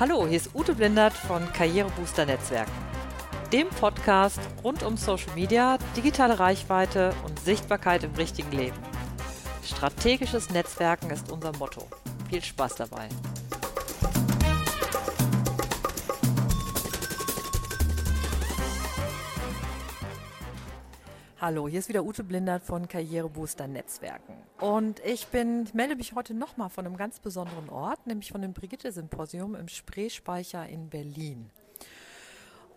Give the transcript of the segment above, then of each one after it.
Hallo, hier ist Ute Blindert von Karrierebooster Netzwerken, dem Podcast rund um Social Media, digitale Reichweite und Sichtbarkeit im richtigen Leben. Strategisches Netzwerken ist unser Motto. Viel Spaß dabei. Hallo, hier ist wieder Ute Blindert von Karrierebooster Netzwerken. Und ich bin, melde mich heute nochmal von einem ganz besonderen Ort, nämlich von dem Brigitte-Symposium im Spreespeicher in Berlin.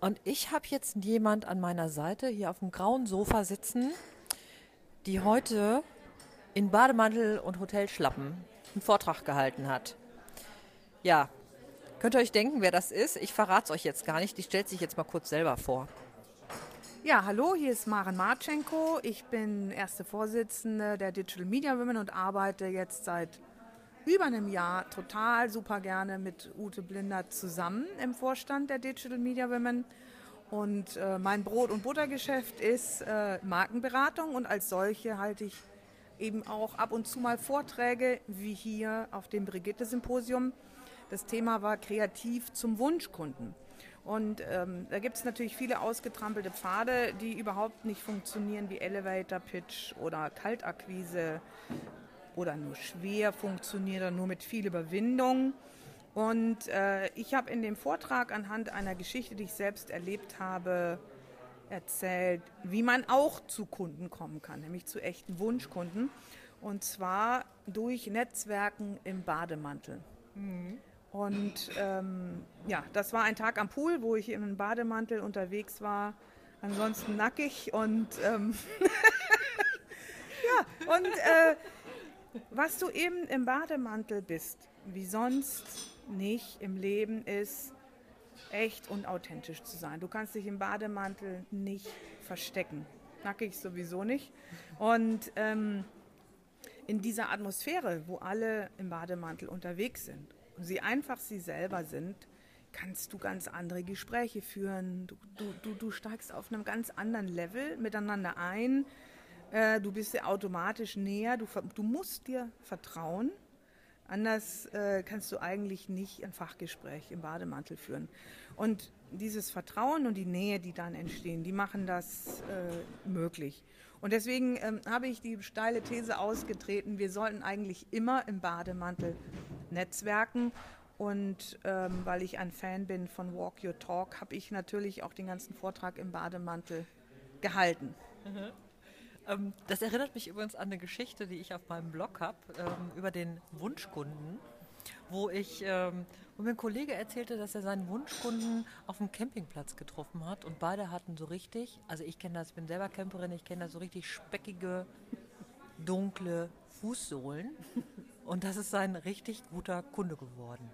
Und ich habe jetzt jemand an meiner Seite hier auf dem grauen Sofa sitzen, die heute in Bademantel und Hotelschlappen einen Vortrag gehalten hat. Ja, könnt ihr euch denken, wer das ist? Ich verrate es euch jetzt gar nicht. Die stellt sich jetzt mal kurz selber vor. Ja, hallo, hier ist Maren Marchenko. Ich bin erste Vorsitzende der Digital Media Women und arbeite jetzt seit über einem Jahr total super gerne mit Ute Blinder zusammen im Vorstand der Digital Media Women. Und äh, mein Brot- und Buttergeschäft ist äh, Markenberatung und als solche halte ich eben auch ab und zu mal Vorträge wie hier auf dem Brigitte-Symposium. Das Thema war kreativ zum Wunschkunden. Und ähm, da gibt es natürlich viele ausgetrampelte Pfade, die überhaupt nicht funktionieren, wie Elevator Pitch oder Kaltakquise oder nur schwer funktionieren oder nur mit viel Überwindung. Und äh, ich habe in dem Vortrag anhand einer Geschichte, die ich selbst erlebt habe, erzählt, wie man auch zu Kunden kommen kann, nämlich zu echten Wunschkunden. Und zwar durch Netzwerken im Bademantel. Mhm. Und ähm, ja, das war ein Tag am Pool, wo ich einem Bademantel unterwegs war, ansonsten nackig und ähm, ja, und äh, was du eben im Bademantel bist, wie sonst nicht im Leben ist, echt und authentisch zu sein. Du kannst dich im Bademantel nicht verstecken. Nackig sowieso nicht. Und ähm, in dieser Atmosphäre, wo alle im Bademantel unterwegs sind und sie einfach sie selber sind, kannst du ganz andere Gespräche führen. Du, du, du, du steigst auf einem ganz anderen Level miteinander ein. Äh, du bist dir automatisch näher. Du, du musst dir vertrauen. Anders äh, kannst du eigentlich nicht ein Fachgespräch im Bademantel führen. Und dieses Vertrauen und die Nähe, die dann entstehen, die machen das äh, möglich. Und deswegen ähm, habe ich die steile These ausgetreten, wir sollten eigentlich immer im Bademantel netzwerken. Und ähm, weil ich ein Fan bin von Walk Your Talk, habe ich natürlich auch den ganzen Vortrag im Bademantel gehalten. Mhm. Ähm, das erinnert mich übrigens an eine Geschichte, die ich auf meinem Blog habe, ähm, über den Wunschkunden, wo ich, ähm, wo mir ein Kollege erzählte, dass er seinen Wunschkunden auf dem Campingplatz getroffen hat und beide hatten so richtig, also ich kenne das, ich bin selber Camperin, ich kenne das so richtig speckige, dunkle Fußsohlen und das ist sein richtig guter Kunde geworden.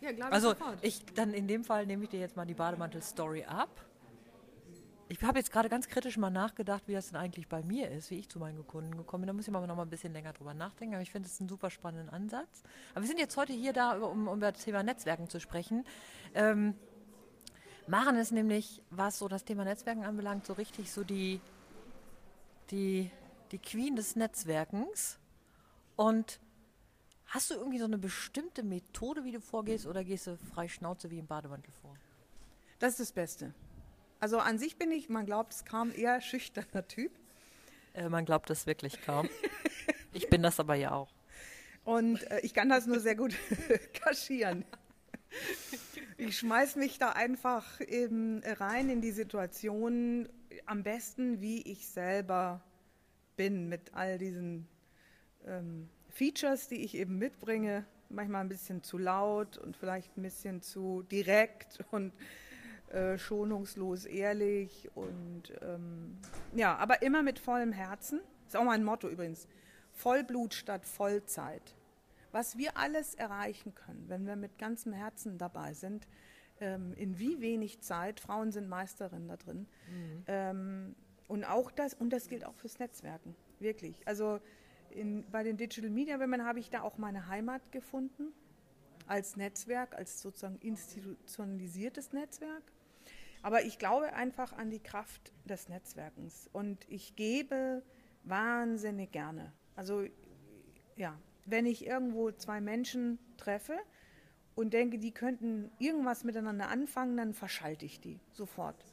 Ja, glaube ich Also sofort. ich dann in dem Fall nehme ich dir jetzt mal die Bademantel-Story ab. Ich habe jetzt gerade ganz kritisch mal nachgedacht, wie das denn eigentlich bei mir ist, wie ich zu meinen Kunden gekommen bin. Da muss ich mal noch mal ein bisschen länger drüber nachdenken. Aber ich finde es einen super spannenden Ansatz. Aber wir sind jetzt heute hier da, um, um über das Thema Netzwerken zu sprechen. Ähm, Maren ist nämlich, was so das Thema Netzwerken anbelangt, so richtig so die, die, die Queen des Netzwerkens. Und Hast du irgendwie so eine bestimmte Methode, wie du vorgehst, oder gehst du frei Schnauze wie im Bademantel vor? Das ist das Beste. Also an sich bin ich, man glaubt es kaum, eher schüchterner Typ. Äh, man glaubt es wirklich kaum. ich bin das aber ja auch. Und äh, ich kann das nur sehr gut kaschieren. Ich schmeiß mich da einfach eben rein in die Situation, am besten wie ich selber bin, mit all diesen ähm, Features, die ich eben mitbringe, manchmal ein bisschen zu laut und vielleicht ein bisschen zu direkt und äh, schonungslos ehrlich und ähm, ja, aber immer mit vollem Herzen. Ist auch mein Motto übrigens. Vollblut statt Vollzeit. Was wir alles erreichen können, wenn wir mit ganzem Herzen dabei sind, ähm, in wie wenig Zeit, Frauen sind Meisterinnen da drin, mhm. ähm, und auch das, und das gilt auch fürs Netzwerken, wirklich. Also in, bei den Digital Media Women habe ich da auch meine Heimat gefunden, als Netzwerk, als sozusagen institutionalisiertes Netzwerk. Aber ich glaube einfach an die Kraft des Netzwerkens und ich gebe wahnsinnig gerne. Also ja, wenn ich irgendwo zwei Menschen treffe und denke, die könnten irgendwas miteinander anfangen, dann verschalte ich die sofort.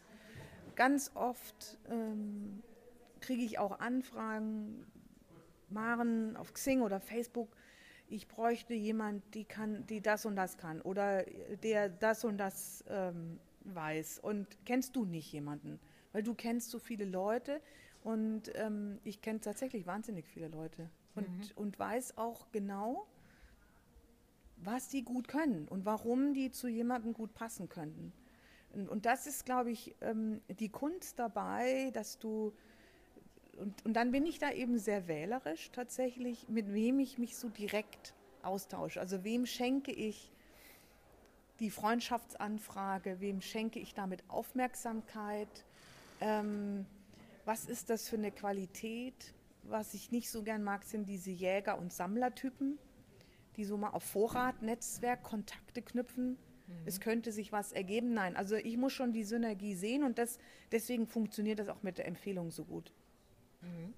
Ganz oft ähm, kriege ich auch Anfragen, Maren auf Xing oder Facebook, ich bräuchte jemand, die kann, die das und das kann oder der das und das ähm, weiß. Und kennst du nicht jemanden? Weil du kennst so viele Leute und ähm, ich kenne tatsächlich wahnsinnig viele Leute und, mhm. und weiß auch genau, was die gut können und warum die zu jemandem gut passen könnten. Und, und das ist, glaube ich, ähm, die Kunst dabei, dass du und, und dann bin ich da eben sehr wählerisch tatsächlich, mit wem ich mich so direkt austausche. Also wem schenke ich die Freundschaftsanfrage, wem schenke ich damit Aufmerksamkeit, ähm, was ist das für eine Qualität. Was ich nicht so gern mag, sind diese Jäger- und Sammlertypen, die so mal auf Vorrat, Netzwerk, Kontakte knüpfen. Mhm. Es könnte sich was ergeben. Nein, also ich muss schon die Synergie sehen und das, deswegen funktioniert das auch mit der Empfehlung so gut. Mhm.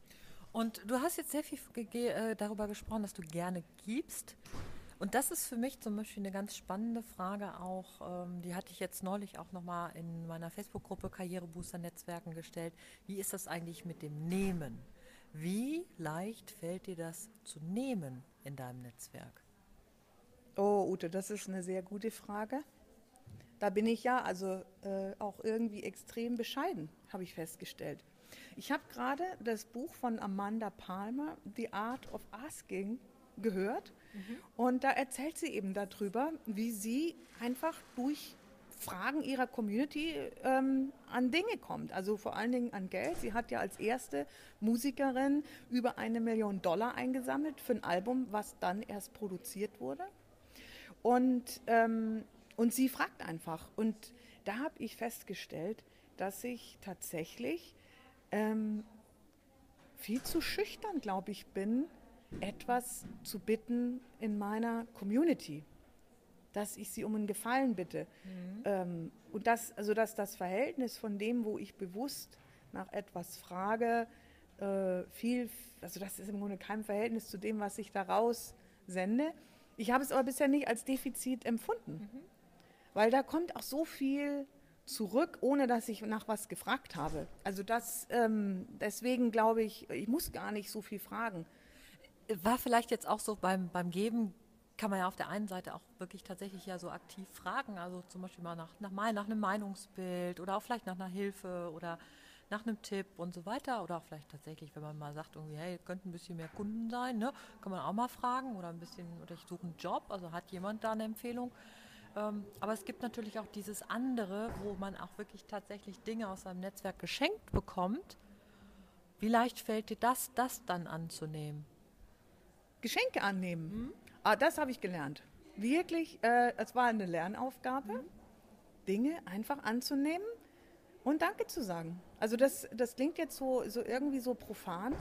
Und du hast jetzt sehr viel äh, darüber gesprochen, dass du gerne gibst. Und das ist für mich zum Beispiel eine ganz spannende Frage auch, ähm, die hatte ich jetzt neulich auch nochmal in meiner Facebook-Gruppe Karrierebooster Netzwerken gestellt. Wie ist das eigentlich mit dem Nehmen? Wie leicht fällt dir das zu nehmen in deinem Netzwerk? Oh, Ute, das ist eine sehr gute Frage. Da bin ich ja also äh, auch irgendwie extrem bescheiden, habe ich festgestellt. Ich habe gerade das Buch von Amanda Palmer, The Art of Asking, gehört. Mhm. Und da erzählt sie eben darüber, wie sie einfach durch Fragen ihrer Community ähm, an Dinge kommt. Also vor allen Dingen an Geld. Sie hat ja als erste Musikerin über eine Million Dollar eingesammelt für ein Album, was dann erst produziert wurde. Und, ähm, und sie fragt einfach. Und da habe ich festgestellt, dass ich tatsächlich ähm, viel zu schüchtern, glaube ich, bin, etwas zu bitten in meiner Community, dass ich sie um einen Gefallen bitte. Mhm. Ähm, und das, also dass das Verhältnis von dem, wo ich bewusst nach etwas frage, äh, viel, also das ist im Grunde kein Verhältnis zu dem, was ich daraus sende. Ich habe es aber bisher nicht als Defizit empfunden, mhm. weil da kommt auch so viel zurück, ohne dass ich nach was gefragt habe. Also das, ähm, deswegen glaube ich, ich muss gar nicht so viel fragen. War vielleicht jetzt auch so beim, beim Geben, kann man ja auf der einen Seite auch wirklich tatsächlich ja so aktiv fragen, also zum Beispiel mal nach, nach, nach einem Meinungsbild oder auch vielleicht nach einer Hilfe oder nach einem Tipp und so weiter. Oder auch vielleicht tatsächlich, wenn man mal sagt, irgendwie, hey, könnten ein bisschen mehr Kunden sein, ne? Kann man auch mal fragen oder ein bisschen, oder ich suche einen Job, also hat jemand da eine Empfehlung? Ähm, aber es gibt natürlich auch dieses andere, wo man auch wirklich tatsächlich Dinge aus seinem Netzwerk geschenkt bekommt. Wie leicht fällt dir das, das dann anzunehmen? Geschenke annehmen. Mhm. Ah, das habe ich gelernt. Wirklich, äh, es war eine Lernaufgabe, mhm. Dinge einfach anzunehmen und Danke zu sagen. Also das, das klingt jetzt so, so irgendwie so profan,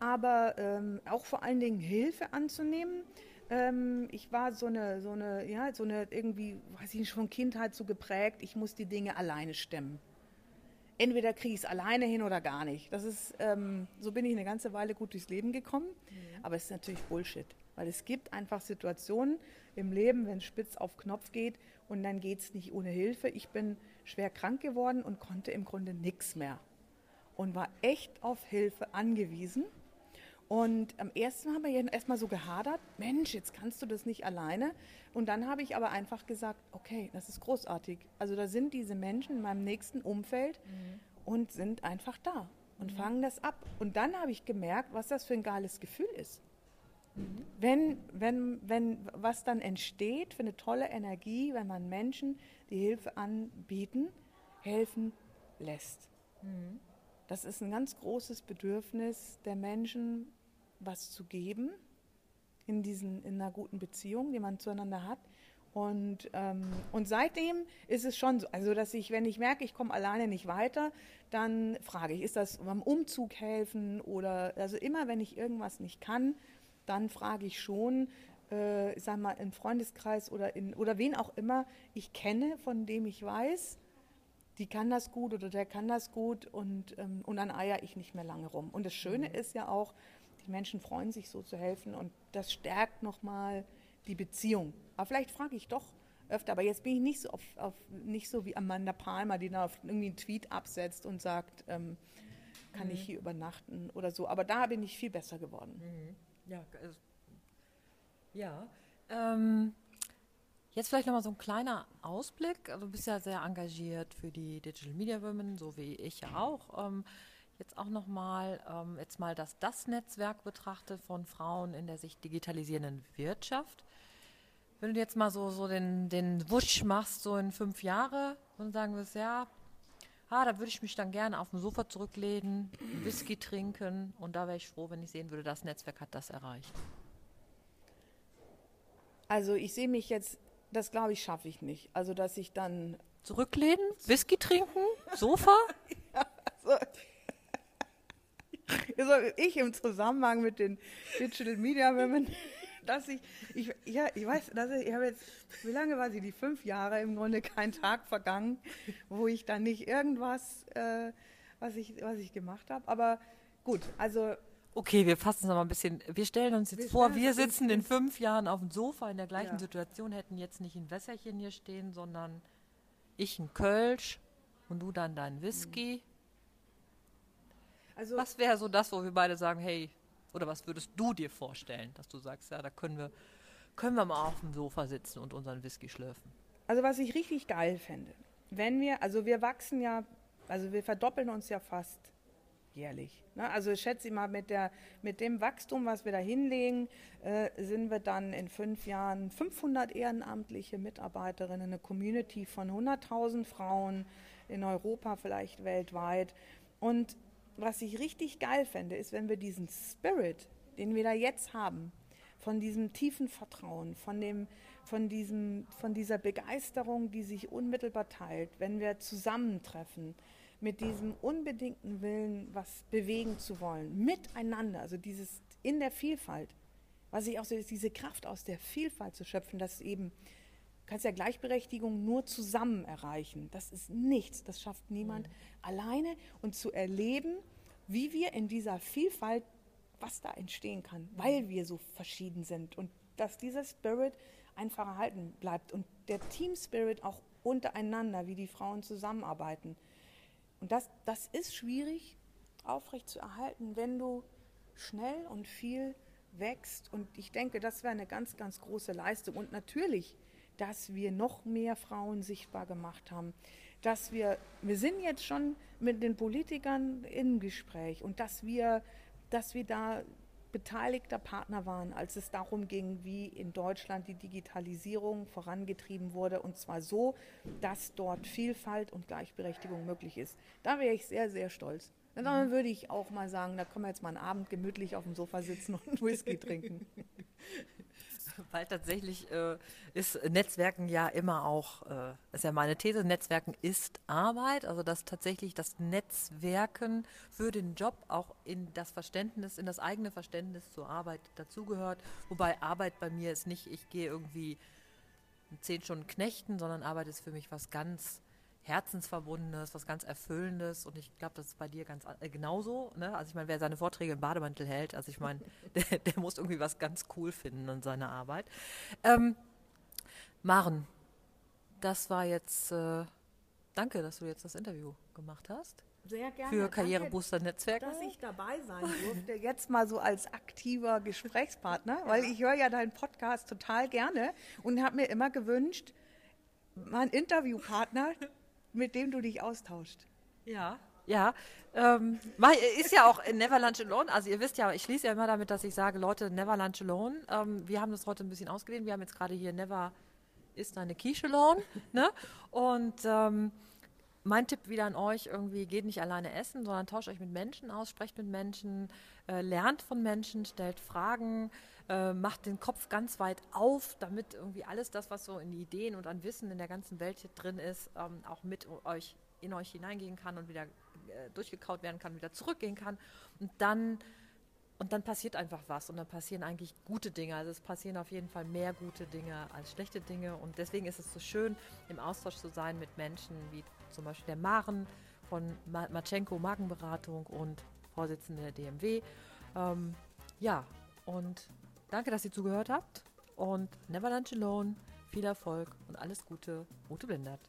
aber ähm, auch vor allen Dingen Hilfe anzunehmen ähm, ich war so eine, so eine, ja, so eine irgendwie, weiß ich nicht, von Kindheit so geprägt, ich muss die Dinge alleine stemmen. Entweder kriege ich es alleine hin oder gar nicht. Das ist, ähm, so bin ich eine ganze Weile gut durchs Leben gekommen. Aber es ist natürlich Bullshit. Weil es gibt einfach Situationen im Leben, wenn es spitz auf Knopf geht und dann geht es nicht ohne Hilfe. Ich bin schwer krank geworden und konnte im Grunde nichts mehr. Und war echt auf Hilfe angewiesen. Und am ersten haben wir erstmal so gehadert, Mensch, jetzt kannst du das nicht alleine. Und dann habe ich aber einfach gesagt, okay, das ist großartig. Also da sind diese Menschen in meinem nächsten Umfeld mhm. und sind einfach da und mhm. fangen das ab. Und dann habe ich gemerkt, was das für ein geiles Gefühl ist. Mhm. Wenn, wenn, wenn, was dann entsteht für eine tolle Energie, wenn man Menschen die Hilfe anbieten, helfen lässt. Mhm. Das ist ein ganz großes Bedürfnis der Menschen, was zu geben in, diesen, in einer guten Beziehung, die man zueinander hat. Und, ähm, und seitdem ist es schon so, also dass ich, wenn ich merke, ich komme alleine nicht weiter, dann frage ich, ist das beim Umzug helfen oder, also immer wenn ich irgendwas nicht kann, dann frage ich schon, äh, sag mal, im Freundeskreis oder, in, oder wen auch immer ich kenne, von dem ich weiß, die kann das gut oder der kann das gut und, ähm, und dann eier ich nicht mehr lange rum. Und das Schöne mhm. ist ja auch, die Menschen freuen sich so zu helfen und das stärkt nochmal die Beziehung. Aber vielleicht frage ich doch öfter, aber jetzt bin ich nicht so, auf, auf, nicht so wie Amanda Palmer, die dann auf irgendwie einen Tweet absetzt und sagt, ähm, kann mhm. ich hier übernachten oder so. Aber da bin ich viel besser geworden. Mhm. Ja, also, ja. Ähm, jetzt vielleicht nochmal so ein kleiner Ausblick. Also du bist ja sehr engagiert für die Digital Media Women, so wie ich ja auch. Ähm, jetzt auch nochmal, ähm, jetzt mal das Das-Netzwerk betrachtet von Frauen in der sich digitalisierenden Wirtschaft. Wenn du jetzt mal so, so den, den Wusch machst, so in fünf Jahre, und sagen wirst, ja, ah, da würde ich mich dann gerne auf dem Sofa zurücklehnen, Whisky trinken und da wäre ich froh, wenn ich sehen würde, das Netzwerk hat das erreicht. Also ich sehe mich jetzt, das glaube ich, schaffe ich nicht. Also dass ich dann zurücklehnen, Whisky trinken, Sofa. ja, also, also ich im Zusammenhang mit den Digital Media Women dass ich, ich, ja, ich weiß, dass ich, ich habe jetzt, wie lange war sie? Die fünf Jahre im Grunde kein Tag vergangen, wo ich dann nicht irgendwas, äh, was, ich, was ich gemacht habe. Aber gut, also. Okay, wir fassen es nochmal ein bisschen. Wir stellen uns jetzt wir vor, wir sitzen in fünf Jahren auf dem Sofa in der gleichen ja. Situation, hätten jetzt nicht ein Wässerchen hier stehen, sondern ich ein Kölsch und du dann dein Whisky. Also, Was wäre so das, wo wir beide sagen, hey, oder was würdest du dir vorstellen, dass du sagst, ja, da können wir, können wir mal auf dem Sofa sitzen und unseren Whisky schlürfen? Also was ich richtig geil fände, wenn wir, also wir wachsen ja, also wir verdoppeln uns ja fast jährlich. Ne? Also ich schätze mal, mit, der, mit dem Wachstum, was wir da hinlegen, äh, sind wir dann in fünf Jahren 500 ehrenamtliche Mitarbeiterinnen, eine Community von 100.000 Frauen in Europa, vielleicht weltweit. Und was ich richtig geil fände, ist, wenn wir diesen Spirit, den wir da jetzt haben, von diesem tiefen Vertrauen, von, dem, von, diesem, von dieser Begeisterung, die sich unmittelbar teilt, wenn wir zusammentreffen, mit diesem unbedingten Willen, was bewegen zu wollen, miteinander, also dieses in der Vielfalt, was ich auch so ist, diese Kraft aus der Vielfalt zu schöpfen, dass eben kannst ja Gleichberechtigung nur zusammen erreichen. Das ist nichts, das schafft niemand mhm. alleine. Und zu erleben, wie wir in dieser Vielfalt, was da entstehen kann, weil wir so verschieden sind und dass dieser Spirit einfach erhalten bleibt und der Team Spirit auch untereinander, wie die Frauen zusammenarbeiten. Und das, das ist schwierig aufrecht zu erhalten, wenn du schnell und viel wächst. Und ich denke, das wäre eine ganz, ganz große Leistung. Und natürlich dass wir noch mehr Frauen sichtbar gemacht haben, dass wir, wir sind jetzt schon mit den Politikern im Gespräch und dass wir, dass wir da beteiligter Partner waren, als es darum ging, wie in Deutschland die Digitalisierung vorangetrieben wurde und zwar so, dass dort Vielfalt und Gleichberechtigung möglich ist. Da wäre ich sehr, sehr stolz. Dann würde ich auch mal sagen, da können wir jetzt mal einen Abend gemütlich auf dem Sofa sitzen und Whisky trinken. Weil tatsächlich äh, ist Netzwerken ja immer auch, äh, ist ja meine These, Netzwerken ist Arbeit, also dass tatsächlich das Netzwerken für den Job auch in das Verständnis, in das eigene Verständnis zur Arbeit dazugehört. Wobei Arbeit bei mir ist nicht, ich gehe irgendwie zehn Stunden knechten, sondern Arbeit ist für mich was ganz Herzensverbundenes, was ganz Erfüllendes. Und ich glaube, das ist bei dir ganz äh, genauso. Ne? Also ich meine, wer seine Vorträge im Bademantel hält, also ich meine, der, der, muss irgendwie was ganz cool finden in seiner Arbeit. Ähm, Maren, das war jetzt, äh, danke, dass du jetzt das Interview gemacht hast. Sehr gerne. Für Karrierebooster Netzwerke. Dass ich dabei sein durfte, jetzt mal so als aktiver Gesprächspartner, ja. weil ich höre ja deinen Podcast total gerne und habe mir immer gewünscht, mein Interviewpartner mit dem du dich austauscht. Ja. Ja, ähm, ist ja auch Never Lunch Alone. Also ihr wisst ja, ich schließe ja immer damit, dass ich sage, Leute, Never Lunch Alone. Ähm, wir haben das heute ein bisschen ausgedehnt. Wir haben jetzt gerade hier Never ist eine Quiche Alone. ne? Und ähm, mein Tipp wieder an euch, irgendwie geht nicht alleine essen, sondern tauscht euch mit Menschen aus, sprecht mit Menschen, äh, lernt von Menschen, stellt Fragen, äh, macht den Kopf ganz weit auf, damit irgendwie alles das, was so in Ideen und an Wissen in der ganzen Welt hier drin ist, ähm, auch mit euch in euch hineingehen kann und wieder äh, durchgekaut werden kann, wieder zurückgehen kann. Und dann und dann passiert einfach was und dann passieren eigentlich gute Dinge. Also es passieren auf jeden Fall mehr gute Dinge als schlechte Dinge. Und deswegen ist es so schön, im Austausch zu sein mit Menschen wie zum Beispiel der Maren von Matschenko Markenberatung und Vorsitzende der DMW. Ähm, ja, und Danke, dass ihr zugehört habt. und never lunch alone. Viel Erfolg und alles Gute. Ute Blindert.